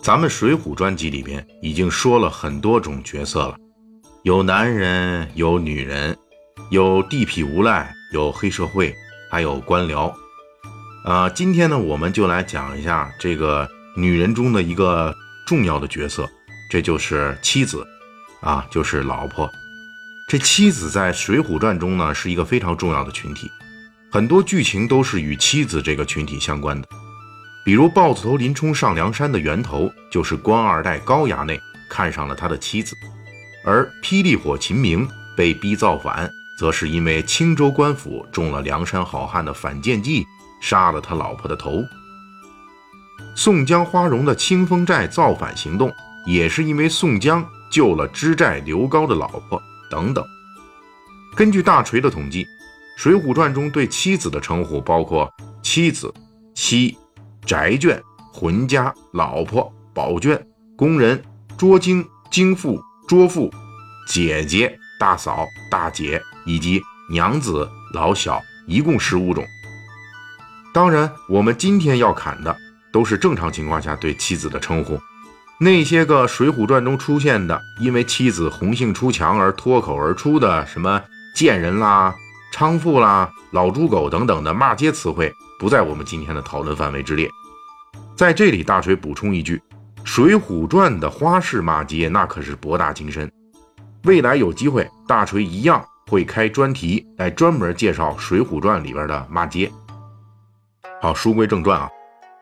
咱们《水浒》专辑里边已经说了很多种角色了，有男人，有女人，有地痞无赖，有黑社会，还有官僚。啊，今天呢，我们就来讲一下这个女人中的一个重要的角色，这就是妻子，啊，就是老婆。这妻子在《水浒传》中呢，是一个非常重要的群体，很多剧情都是与妻子这个群体相关的。比如豹子头林冲上梁山的源头，就是官二代高衙内看上了他的妻子；而霹雳火秦明被逼造反，则是因为青州官府中了梁山好汉的反间计，杀了他老婆的头。宋江花荣的清风寨造反行动，也是因为宋江救了知寨刘高的老婆等等。根据大锤的统计，《水浒传》中对妻子的称呼包括妻子、妻。宅眷、浑家、老婆、宝眷、工人、捉精、精妇、捉妇、姐姐、大嫂、大姐以及娘子、老小，一共十五种。当然，我们今天要砍的都是正常情况下对妻子的称呼。那些个《水浒传》中出现的，因为妻子红杏出墙而脱口而出的什么贱人啦、娼妇啦、老猪狗等等的骂街词汇。不在我们今天的讨论范围之列。在这里，大锤补充一句，《水浒传》的花式骂街那可是博大精深。未来有机会，大锤一样会开专题来专门介绍《水浒传》里边的骂街。好，书归正传啊，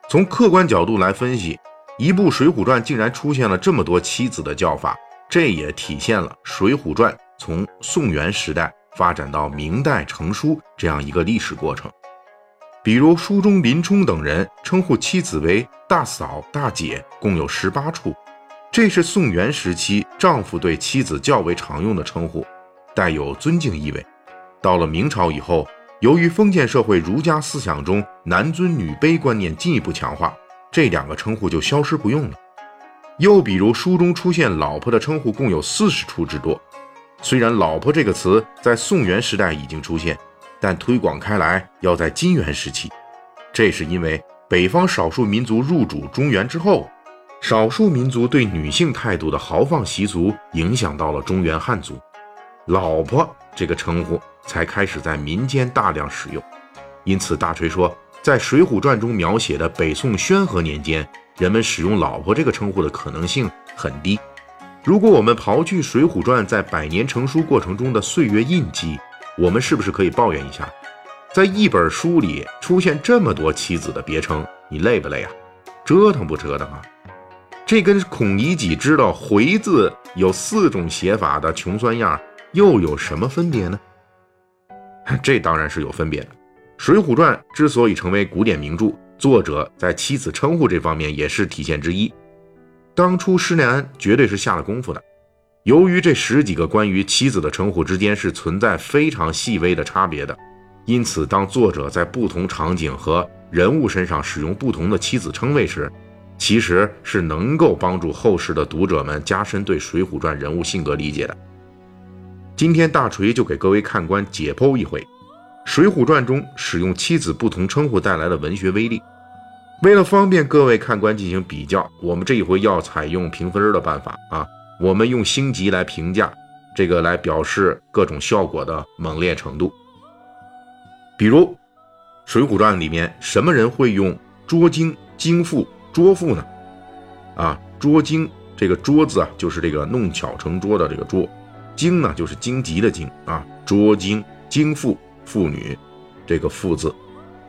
从客观角度来分析，一部《水浒传》竟然出现了这么多妻子的叫法，这也体现了《水浒传》从宋元时代发展到明代成书这样一个历史过程。比如书中林冲等人称呼妻子为大嫂、大姐，共有十八处，这是宋元时期丈夫对妻子较为常用的称呼，带有尊敬意味。到了明朝以后，由于封建社会儒家思想中男尊女卑观念进一步强化，这两个称呼就消失不用了。又比如书中出现老婆的称呼共有四十处之多，虽然“老婆”这个词在宋元时代已经出现。但推广开来要在金元时期，这是因为北方少数民族入主中原之后，少数民族对女性态度的豪放习俗影响到了中原汉族，老婆这个称呼才开始在民间大量使用。因此，大锤说，在《水浒传》中描写的北宋宣和年间，人们使用“老婆”这个称呼的可能性很低。如果我们刨去《水浒传》在百年成书过程中的岁月印记，我们是不是可以抱怨一下，在一本书里出现这么多妻子的别称，你累不累啊？折腾不折腾啊？这跟孔乙己知道“回”字有四种写法的穷酸样又有什么分别呢？这当然是有分别的。《水浒传》之所以成为古典名著，作者在妻子称呼这方面也是体现之一。当初施耐庵绝对是下了功夫的。由于这十几个关于妻子的称呼之间是存在非常细微的差别的，因此当作者在不同场景和人物身上使用不同的妻子称谓时，其实是能够帮助后世的读者们加深对《水浒传》人物性格理解的。今天大锤就给各位看官解剖一回《水浒传》中使用妻子不同称呼带来的文学威力。为了方便各位看官进行比较，我们这一回要采用评分的办法啊。我们用星级来评价这个，来表示各种效果的猛烈程度。比如《水浒传》里面，什么人会用捉精、精妇、捉妇呢？啊，捉精这个“捉”字啊，就是这个弄巧成拙的这个“捉”；精呢，就是荆棘的“荆”啊，捉精、精妇、妇女这个“妇”字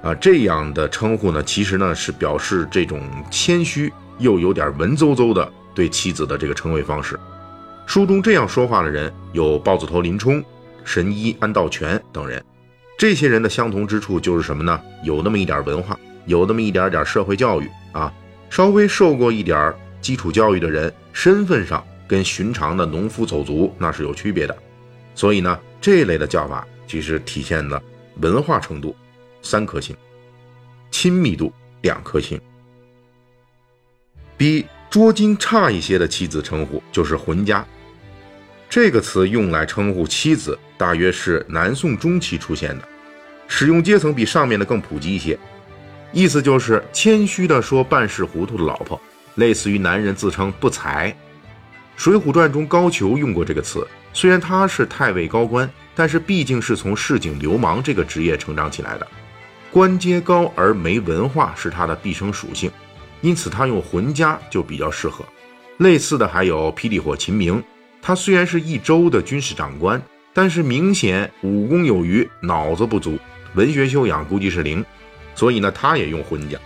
啊，这样的称呼呢，其实呢是表示这种谦虚又有点文绉绉的。对妻子的这个称谓方式，书中这样说话的人有豹子头林冲、神医安道全等人。这些人的相同之处就是什么呢？有那么一点文化，有那么一点点社会教育啊，稍微受过一点基础教育的人，身份上跟寻常的农夫走卒那是有区别的。所以呢，这类的叫法其实体现了文化程度三颗星，亲密度两颗星。B。捉精差一些的妻子称呼就是“浑家”，这个词用来称呼妻子，大约是南宋中期出现的，使用阶层比上面的更普及一些，意思就是谦虚的说办事糊涂的老婆，类似于男人自称不才。《水浒传》中高俅用过这个词，虽然他是太尉高官，但是毕竟是从市井流氓这个职业成长起来的，官阶高而没文化是他的毕生属性，因此他用浑家就比较适合。类似的还有霹雳火秦明，他虽然是一州的军事长官，但是明显武功有余，脑子不足，文学修养估计是零，所以呢，他也用浑家。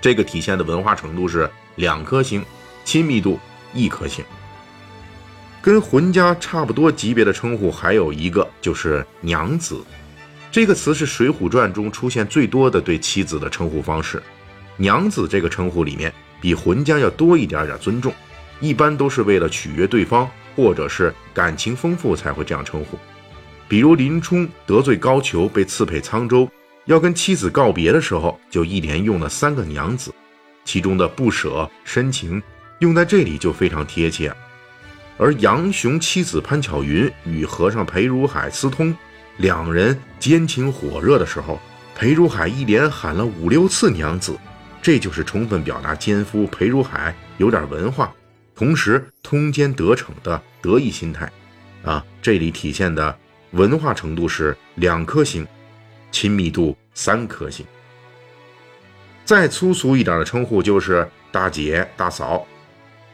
这个体现的文化程度是两颗星，亲密度一颗星。跟浑家差不多级别的称呼还有一个就是娘子，这个词是《水浒传》中出现最多的对妻子的称呼方式。娘子这个称呼里面比浑家要多一点点尊重，一般都是为了取悦对方或者是感情丰富才会这样称呼。比如林冲得罪高俅被赐配沧州。要跟妻子告别的时候，就一连用了三个娘子，其中的不舍、深情用在这里就非常贴切。而杨雄妻子潘巧云与和尚裴如海私通，两人奸情火热的时候，裴如海一连喊了五六次娘子，这就是充分表达奸夫裴如海有点文化，同时通奸得逞的得意心态。啊，这里体现的文化程度是两颗星。亲密度三颗星。再粗俗一点的称呼就是大姐、大嫂。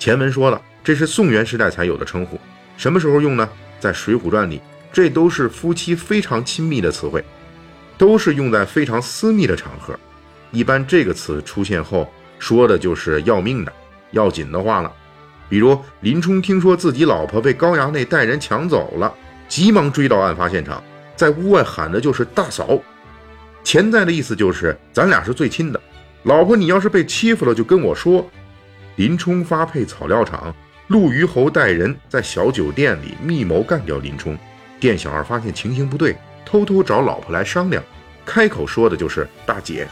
前文说了，这是宋元时代才有的称呼。什么时候用呢？在《水浒传》里，这都是夫妻非常亲密的词汇，都是用在非常私密的场合。一般这个词出现后，说的就是要命的、要紧的话了。比如林冲听说自己老婆被高衙内带人抢走了，急忙追到案发现场。在屋外喊的就是大嫂，潜在的意思就是咱俩是最亲的。老婆，你要是被欺负了，就跟我说。林冲发配草料场，陆虞侯带人在小酒店里密谋干掉林冲。店小二发现情形不对，偷偷找老婆来商量，开口说的就是大姐，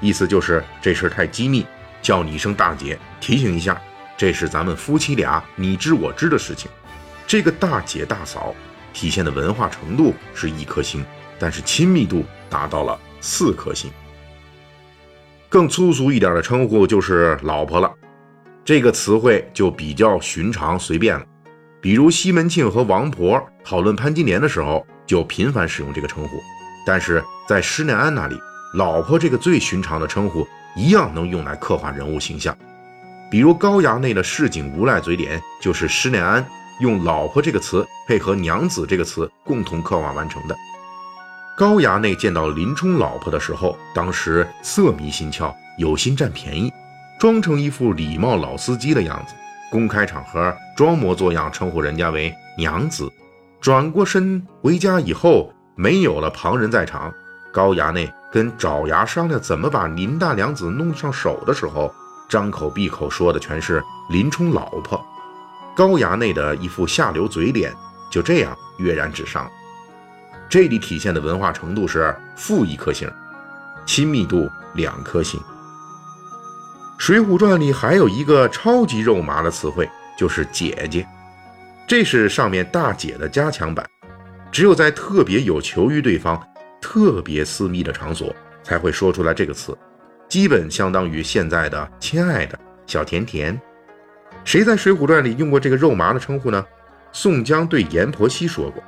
意思就是这事太机密，叫你一声大姐，提醒一下，这是咱们夫妻俩你知我知的事情。这个大姐大嫂。体现的文化程度是一颗星，但是亲密度达到了四颗星。更粗俗一点的称呼就是“老婆”了，这个词汇就比较寻常随便了。比如西门庆和王婆讨论潘金莲的时候，就频繁使用这个称呼。但是在施耐庵那里，“老婆”这个最寻常的称呼一样能用来刻画人物形象。比如高衙内的市井无赖嘴脸，就是施耐庵。用“老婆”这个词配合“娘子”这个词共同刻画完成的。高衙内见到林冲老婆的时候，当时色迷心窍，有心占便宜，装成一副礼貌老司机的样子，公开场合装模作样称呼人家为“娘子”。转过身回家以后，没有了旁人在场，高衙内跟爪牙商量怎么把林大娘子弄上手的时候，张口闭口说的全是林冲老婆。高衙内的一副下流嘴脸就这样跃然纸上，这里体现的文化程度是负一颗星，亲密度两颗星。《水浒传》里还有一个超级肉麻的词汇，就是姐姐，这是上面大姐的加强版，只有在特别有求于对方、特别私密的场所才会说出来这个词，基本相当于现在的亲爱的小甜甜。谁在《水浒传》里用过这个肉麻的称呼呢？宋江对阎婆惜说过。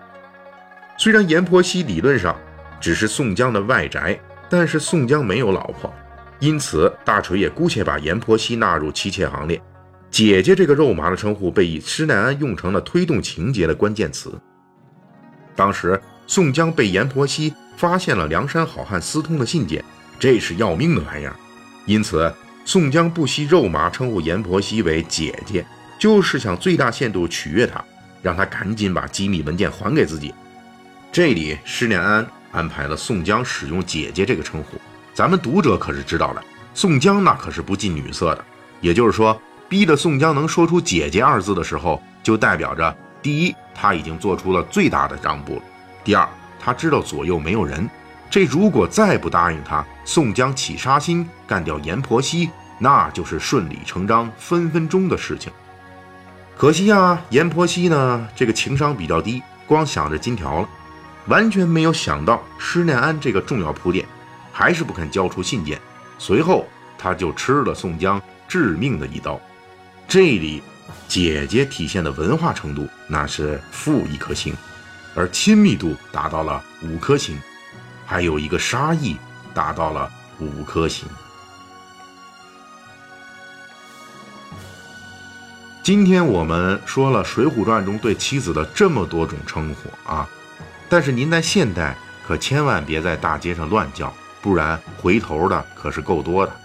虽然阎婆惜理论上只是宋江的外宅，但是宋江没有老婆，因此大锤也姑且把阎婆惜纳入妻妾行列。姐姐这个肉麻的称呼被施耐庵用成了推动情节的关键词。当时宋江被阎婆惜发现了梁山好汉私通的信件，这是要命的玩意儿，因此。宋江不惜肉麻称呼阎婆惜为姐姐，就是想最大限度取悦她，让她赶紧把机密文件还给自己。这里施耐庵安排了宋江使用“姐姐”这个称呼，咱们读者可是知道的，宋江那可是不近女色的。也就是说，逼得宋江能说出“姐姐”二字的时候，就代表着第一，他已经做出了最大的让步；第二，他知道左右没有人。这如果再不答应他，宋江起杀心干掉阎婆惜，那就是顺理成章、分分钟的事情。可惜啊，阎婆惜呢，这个情商比较低，光想着金条了，完全没有想到施耐庵这个重要铺垫，还是不肯交出信件。随后他就吃了宋江致命的一刀。这里，姐姐体现的文化程度那是负一颗星，而亲密度达到了五颗星，还有一个杀意达到了五颗星。今天我们说了《水浒传》中对妻子的这么多种称呼啊，但是您在现代可千万别在大街上乱叫，不然回头的可是够多的。